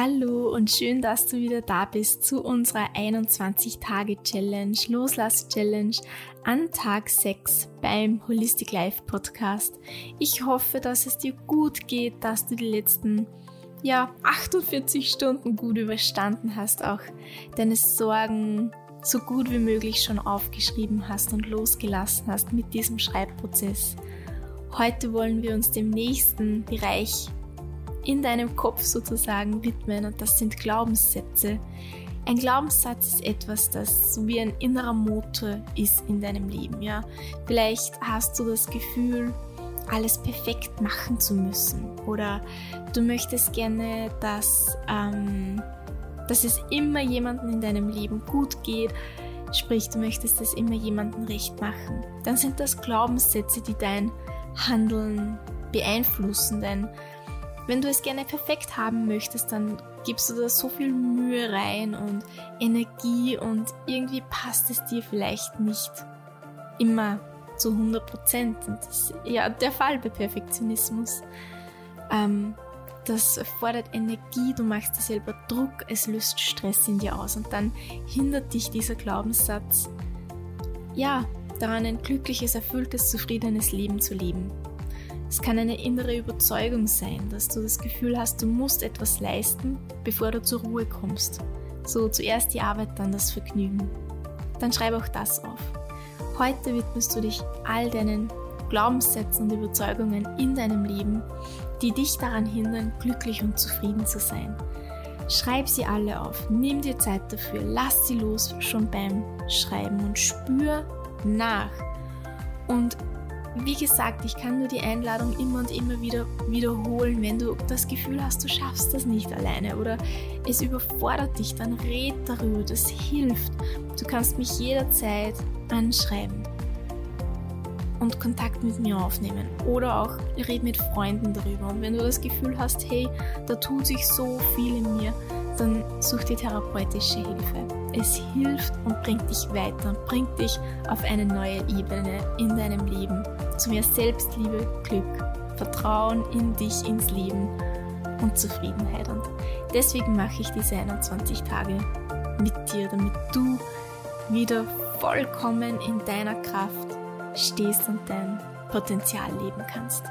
Hallo und schön, dass du wieder da bist zu unserer 21-Tage-Challenge, Loslass-Challenge an Tag 6 beim Holistic Life Podcast. Ich hoffe, dass es dir gut geht, dass du die letzten ja, 48 Stunden gut überstanden hast, auch deine Sorgen so gut wie möglich schon aufgeschrieben hast und losgelassen hast mit diesem Schreibprozess. Heute wollen wir uns dem nächsten Bereich in deinem Kopf sozusagen widmen und das sind Glaubenssätze. Ein Glaubenssatz ist etwas, das wie ein innerer Motor ist in deinem Leben, ja. Vielleicht hast du das Gefühl, alles perfekt machen zu müssen oder du möchtest gerne, dass, ähm, dass es immer jemandem in deinem Leben gut geht, sprich du möchtest es immer jemandem recht machen. Dann sind das Glaubenssätze, die dein Handeln beeinflussen, denn wenn du es gerne perfekt haben möchtest, dann gibst du da so viel Mühe rein und Energie und irgendwie passt es dir vielleicht nicht immer zu 100 Prozent. Und das ist ja der Fall bei Perfektionismus. Ähm, das erfordert Energie, du machst dir selber Druck, es löst Stress in dir aus und dann hindert dich dieser Glaubenssatz, ja, daran ein glückliches, erfülltes, zufriedenes Leben zu leben. Es kann eine innere Überzeugung sein, dass du das Gefühl hast, du musst etwas leisten, bevor du zur Ruhe kommst. So zuerst die Arbeit, dann das Vergnügen. Dann schreib auch das auf. Heute widmest du dich all deinen Glaubenssätzen und Überzeugungen in deinem Leben, die dich daran hindern, glücklich und zufrieden zu sein. Schreib sie alle auf, nimm dir Zeit dafür, lass sie los schon beim Schreiben und spür nach. Und wie gesagt, ich kann nur die Einladung immer und immer wieder wiederholen, wenn du das Gefühl hast, du schaffst das nicht alleine oder es überfordert dich, dann red darüber, das hilft. Du kannst mich jederzeit anschreiben und Kontakt mit mir aufnehmen oder auch red mit Freunden darüber. Und wenn du das Gefühl hast, hey, da tut sich so viel in mir, dann such dir therapeutische Hilfe. Es hilft und bringt dich weiter und bringt dich auf eine neue Ebene in deinem Leben. Zu mehr Selbstliebe, Glück, Vertrauen in dich, ins Leben und Zufriedenheit. Und deswegen mache ich diese 21 Tage mit dir, damit du wieder vollkommen in deiner Kraft stehst und dein Potenzial leben kannst.